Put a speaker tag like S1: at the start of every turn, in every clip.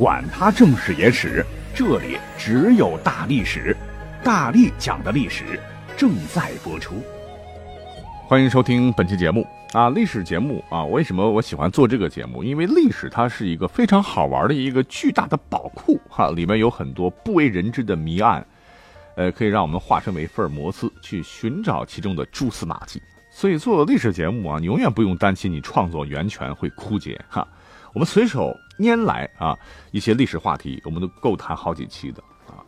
S1: 管他正史野史。这里只有大历史，大力讲的历史正在播出。
S2: 欢迎收听本期节目啊，历史节目啊。为什么我喜欢做这个节目？因为历史它是一个非常好玩的一个巨大的宝库哈，里面有很多不为人知的谜案，呃，可以让我们化身为福尔摩斯去寻找其中的蛛丝马迹。所以做历史节目啊，你永远不用担心你创作源泉会枯竭哈。我们随手拈来啊，一些历史话题，我们都够谈好几期的啊。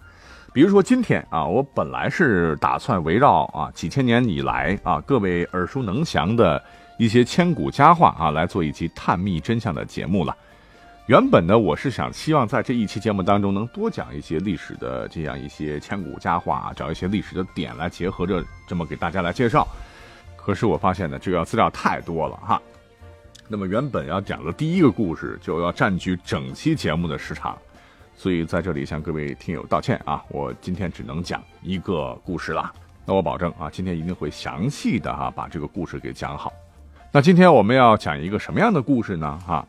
S2: 比如说今天啊，我本来是打算围绕啊几千年以来啊各位耳熟能详的一些千古佳话啊来做一期探秘真相的节目了。原本呢，我是想希望在这一期节目当中能多讲一些历史的这样一些千古佳话，找一些历史的点来结合着这么给大家来介绍。可是我发现呢，这个资料太多了哈。那么原本要讲的第一个故事就要占据整期节目的时长，所以在这里向各位听友道歉啊，我今天只能讲一个故事了。那我保证啊，今天一定会详细的哈把这个故事给讲好。那今天我们要讲一个什么样的故事呢？哈，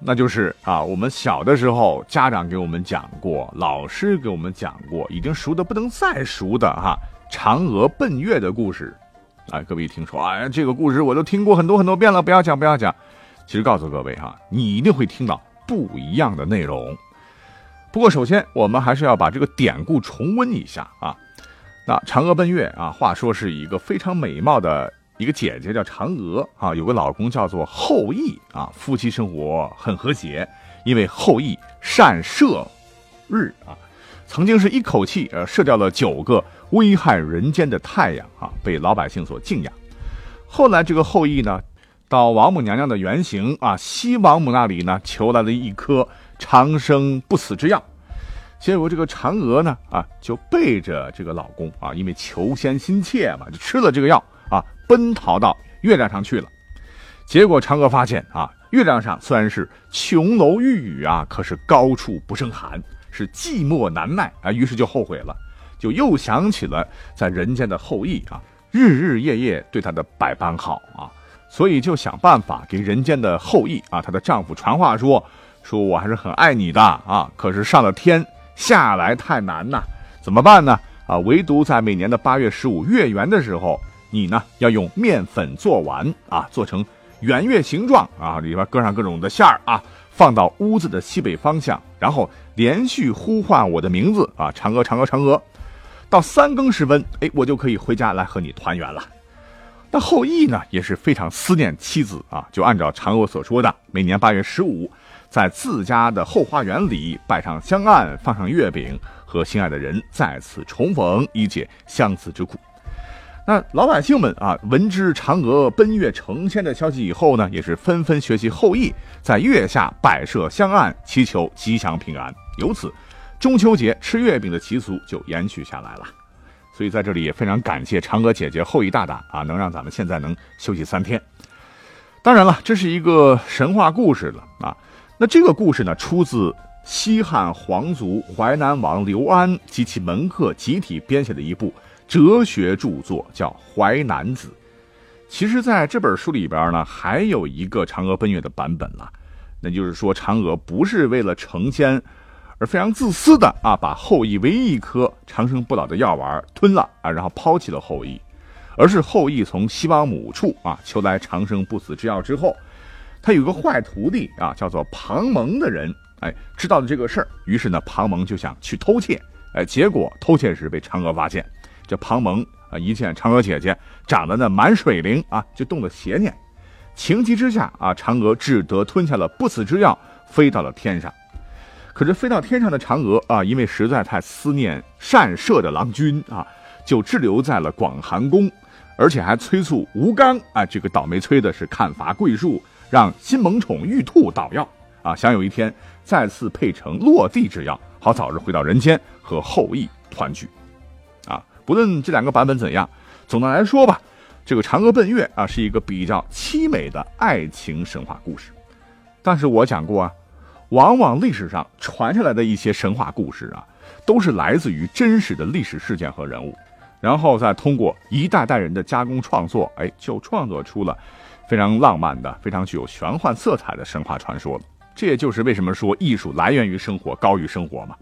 S2: 那就是啊，我们小的时候家长给我们讲过，老师给我们讲过，已经熟的不能再熟的哈，嫦娥奔月的故事。哎，各位一听说，哎，这个故事我都听过很多很多遍了，不要讲，不要讲。其实告诉各位哈，你一定会听到不一样的内容。不过首先，我们还是要把这个典故重温一下啊。那嫦娥奔月啊，话说是一个非常美貌的一个姐姐叫嫦娥啊，有个老公叫做后羿啊，夫妻生活很和谐，因为后羿善射日啊。曾经是一口气呃射掉了九个危害人间的太阳啊，被老百姓所敬仰。后来这个后羿呢，到王母娘娘的原型啊西王母那里呢，求来了一颗长生不死之药。结果这个嫦娥呢啊，就背着这个老公啊，因为求仙心切嘛，就吃了这个药啊，奔逃到月亮上去了。结果嫦娥发现啊，月亮上虽然是琼楼玉宇啊，可是高处不胜寒。是寂寞难耐啊，于是就后悔了，就又想起了在人间的后羿啊，日日夜夜对她的百般好啊，所以就想办法给人间的后羿啊，她的丈夫传话说，说我还是很爱你的啊，可是上了天下来太难呐，怎么办呢？啊，唯独在每年的八月十五月圆的时候，你呢要用面粉做丸啊，做成圆月形状啊，里边搁上各种的馅儿啊。放到屋子的西北方向，然后连续呼唤我的名字啊，嫦娥，嫦娥，嫦娥，到三更时分，哎，我就可以回家来和你团圆了。那后羿呢，也是非常思念妻子啊，就按照嫦娥所说的，每年八月十五，在自家的后花园里摆上香案，放上月饼，和心爱的人再次重逢，以解相思之苦。那老百姓们啊，闻知嫦娥奔月成仙的消息以后呢，也是纷纷学习后羿，在月下摆设香案，祈求吉祥平安。由此，中秋节吃月饼的习俗就延续下来了。所以在这里也非常感谢嫦娥姐姐、后羿大大啊，能让咱们现在能休息三天。当然了，这是一个神话故事了啊。那这个故事呢，出自西汉皇族淮南王刘安及其门客集体编写的一部。哲学著作叫《淮南子》，其实在这本书里边呢，还有一个嫦娥奔月的版本了。那就是说，嫦娥不是为了成仙，而非常自私的啊，把后羿唯一一颗长生不老的药丸吞了啊，然后抛弃了后羿。而是后羿从西王母处啊求来长生不死之药之后，他有个坏徒弟啊，叫做庞蒙的人，哎，知道了这个事儿，于是呢，庞蒙就想去偷窃，哎，结果偷窃时被嫦娥发现。这庞蒙啊，一见嫦娥姐姐长得那满水灵啊，就动了邪念。情急之下啊，嫦娥只得吞下了不死之药，飞到了天上。可是飞到天上的嫦娥啊，因为实在太思念善射的郎君啊，就滞留在了广寒宫，而且还催促吴刚啊，这个倒霉催的是砍伐桂树，让新萌宠玉兔捣药啊，想有一天再次配成落地之药，好早日回到人间和后羿团聚。啊，不论这两个版本怎样，总的来说吧，这个嫦娥奔月啊是一个比较凄美的爱情神话故事。但是我讲过啊，往往历史上传下来的一些神话故事啊，都是来自于真实的历史事件和人物，然后再通过一代代人的加工创作，哎，就创作出了非常浪漫的、非常具有玄幻色彩的神话传说。这也就是为什么说艺术来源于生活，高于生活嘛。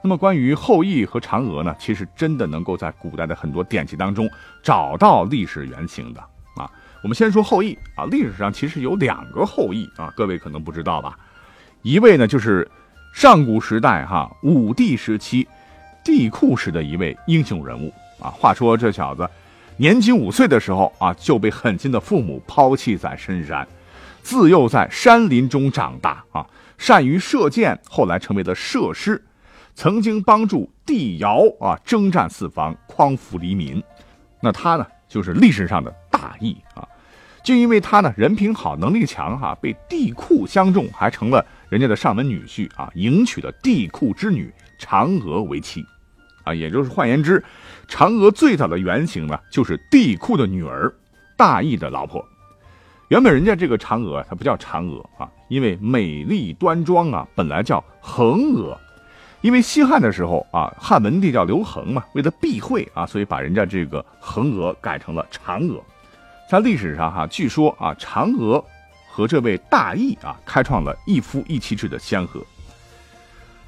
S2: 那么关于后羿和嫦娥呢，其实真的能够在古代的很多典籍当中找到历史原型的啊。我们先说后羿啊，历史上其实有两个后羿啊，各位可能不知道吧？一位呢就是上古时代哈武帝时期帝喾时的一位英雄人物啊。话说这小子年仅五岁的时候啊，就被狠心的父母抛弃在深山，自幼在山林中长大啊，善于射箭，后来成为了射师。曾经帮助帝尧啊征战四方，匡扶黎民，那他呢就是历史上的大义啊。就因为他呢人品好，能力强哈，被帝喾相中，还成了人家的上门女婿啊，迎娶了帝喾之女嫦娥为妻，啊，也就是换言之，嫦娥最早的原型呢就是帝喾的女儿大义的老婆。原本人家这个嫦娥她不叫嫦娥啊，因为美丽端庄啊，本来叫恒娥。因为西汉的时候啊，汉文帝叫刘恒嘛，为了避讳啊，所以把人家这个恒娥改成了嫦娥。在历史上哈，据说啊，嫦娥和这位大义啊，开创了一夫一妻制的先河。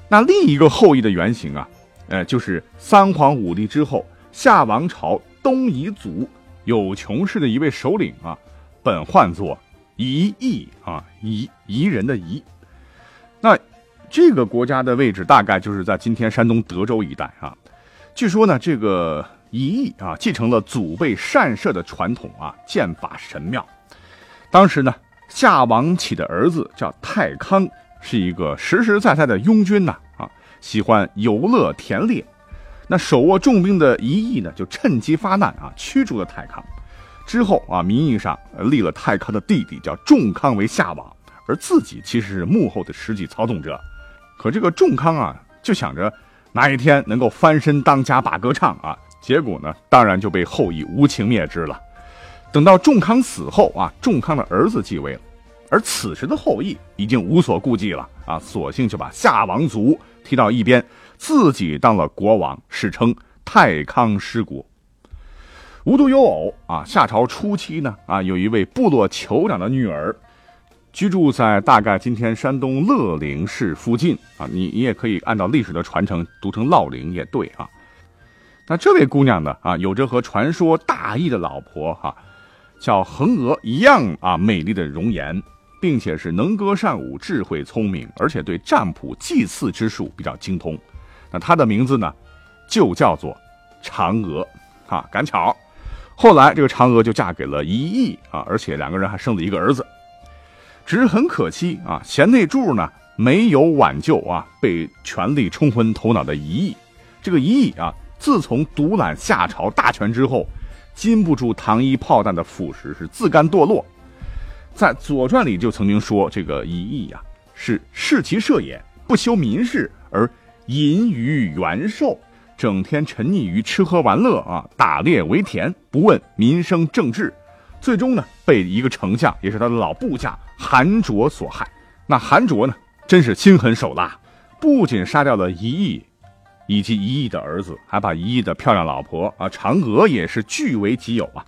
S2: 那另一个后羿的原型啊，呃，就是三皇五帝之后夏王朝东夷族有穷氏的一位首领啊，本唤作夷义啊，夷夷人的夷。那。这个国家的位置大概就是在今天山东德州一带啊。据说呢，这个夷义啊继承了祖辈善射的传统啊，剑法神妙。当时呢，夏王启的儿子叫太康，是一个实实在在的庸军呐啊，喜欢游乐田猎。那手握重兵的夷义呢，就趁机发难啊，驱逐了太康。之后啊，名义上立了太康的弟弟叫仲康为夏王，而自己其实是幕后的实际操纵者。可这个仲康啊，就想着哪一天能够翻身当家把歌唱啊，结果呢，当然就被后羿无情灭之了。等到仲康死后啊，仲康的儿子继位了，而此时的后羿已经无所顾忌了啊，索性就把夏王族踢到一边，自己当了国王，史称太康失国。无独有偶啊，夏朝初期呢啊，有一位部落酋长的女儿。居住在大概今天山东乐陵市附近啊，你你也可以按照历史的传承读成乐陵也对啊。那这位姑娘呢啊，有着和传说大义的老婆哈叫恒娥一样啊美丽的容颜，并且是能歌善舞、智慧聪明，而且对占卜祭祀之术比较精通。那她的名字呢就叫做嫦娥啊。赶巧，后来这个嫦娥就嫁给了一义啊，而且两个人还生了一个儿子。只是很可惜啊，贤内助呢没有挽救啊，被权力冲昏头脑的一义。这个一义啊，自从独揽夏朝大权之后，禁不住糖衣炮弹的腐蚀，是自甘堕落。在《左传》里就曾经说，这个一义呀，是视其社也，不修民事，而淫于元寿，整天沉溺于吃喝玩乐啊，打猎为田，不问民生政治。最终呢，被一个丞相，也是他的老部下韩卓所害。那韩卓呢，真是心狠手辣，不仅杀掉了一亿，以及一亿的儿子，还把一亿的漂亮老婆啊嫦娥也是据为己有啊。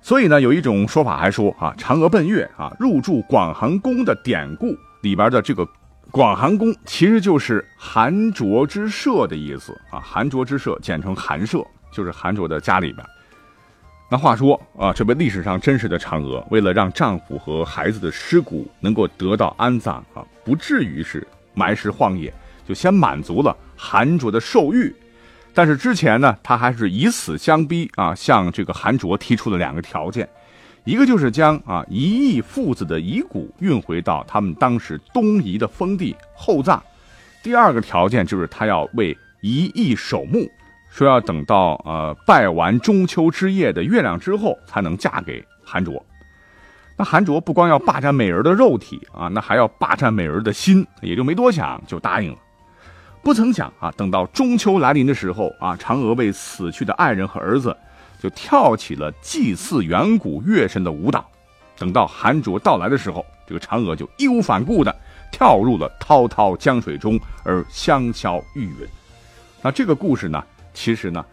S2: 所以呢，有一种说法还说啊，嫦娥奔月啊，入住广寒宫的典故里边的这个广寒宫，其实就是韩卓之舍的意思啊。韩卓之舍简称韩舍，就是韩卓的家里边。那话说啊，这位历史上真实的嫦娥，为了让丈夫和孩子的尸骨能够得到安葬啊，不至于是埋尸荒野，就先满足了韩卓的兽欲。但是之前呢，他还是以死相逼啊，向这个韩卓提出了两个条件，一个就是将啊一亿父子的遗骨运回到他们当时东夷的封地厚葬，第二个条件就是他要为一亿守墓。说要等到呃拜完中秋之夜的月亮之后才能嫁给韩卓，那韩卓不光要霸占美人的肉体啊，那还要霸占美人的心，也就没多想就答应了。不曾想啊，等到中秋来临的时候啊，嫦娥为死去的爱人和儿子，就跳起了祭祀远古月神的舞蹈。等到寒浊到来的时候，这个嫦娥就义无反顾的跳入了滔滔江水中，而香消玉殒。那这个故事呢，其实呢。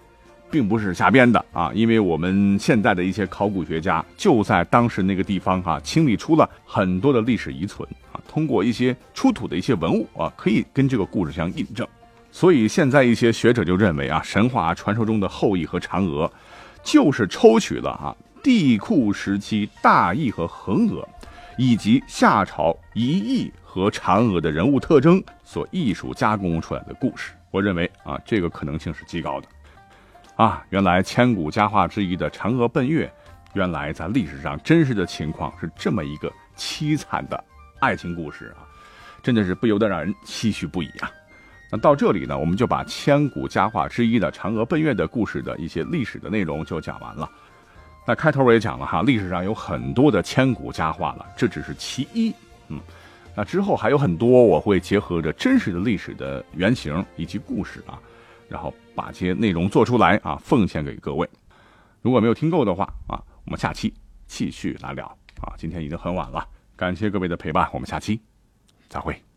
S2: 并不是瞎编的啊，因为我们现在的一些考古学家就在当时那个地方哈清理出了很多的历史遗存，通过一些出土的一些文物啊，可以跟这个故事相印证。所以现在一些学者就认为啊，神话传说中的后羿和嫦娥，就是抽取了啊帝喾时期大羿和恒娥，以及夏朝一羿和嫦娥的人物特征所艺术加工出来的故事。我认为啊，这个可能性是极高的。啊，原来千古佳话之一的嫦娥奔月，原来在历史上真实的情况是这么一个凄惨的爱情故事啊，真的是不由得让人唏嘘不已啊。那到这里呢，我们就把千古佳话之一的嫦娥奔月的故事的一些历史的内容就讲完了。那开头我也讲了哈，历史上有很多的千古佳话了，这只是其一。嗯，那之后还有很多，我会结合着真实的历史的原型以及故事啊。然后把这些内容做出来啊，奉献给各位。如果没有听够的话啊，我们下期继续来聊啊。今天已经很晚了，感谢各位的陪伴，我们下期再会。